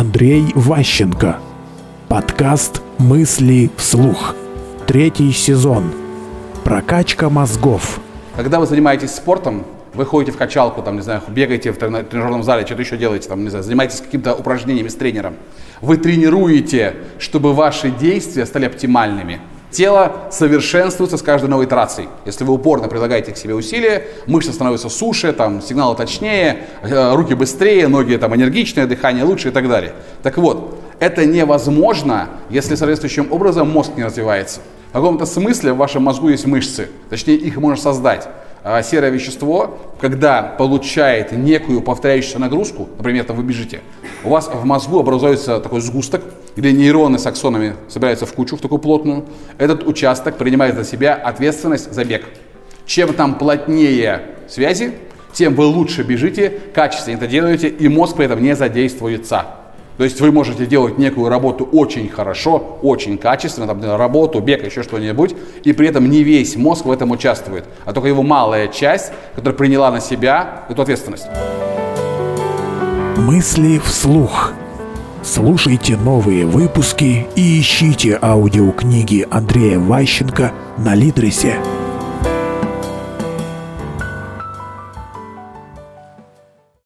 Андрей Ващенко. Подкаст «Мысли вслух». Третий сезон. Прокачка мозгов. Когда вы занимаетесь спортом, вы ходите в качалку, там, не знаю, бегаете в тренажерном зале, что-то еще делаете, там, не знаю, занимаетесь какими-то упражнениями с тренером. Вы тренируете, чтобы ваши действия стали оптимальными. Тело совершенствуется с каждой новой итерацией. Если вы упорно прилагаете к себе усилия, мышцы становятся суше, там, сигналы точнее, э, руки быстрее, ноги там, энергичнее, дыхание лучше и так далее. Так вот, это невозможно, если соответствующим образом мозг не развивается. В каком-то смысле в вашем мозгу есть мышцы, точнее их можно создать. А серое вещество, когда получает некую повторяющуюся нагрузку, например, там вы бежите, у вас в мозгу образуется такой сгусток, где нейроны с аксонами собираются в кучу, в такую плотную. Этот участок принимает на себя ответственность за бег. Чем там плотнее связи, тем вы лучше бежите, качественно это делаете, и мозг при этом не задействуется. То есть вы можете делать некую работу очень хорошо, очень качественно, там, работу, бег, еще что-нибудь, и при этом не весь мозг в этом участвует, а только его малая часть, которая приняла на себя эту ответственность. Мысли вслух. Слушайте новые выпуски и ищите аудиокниги Андрея Ващенко на Литресе.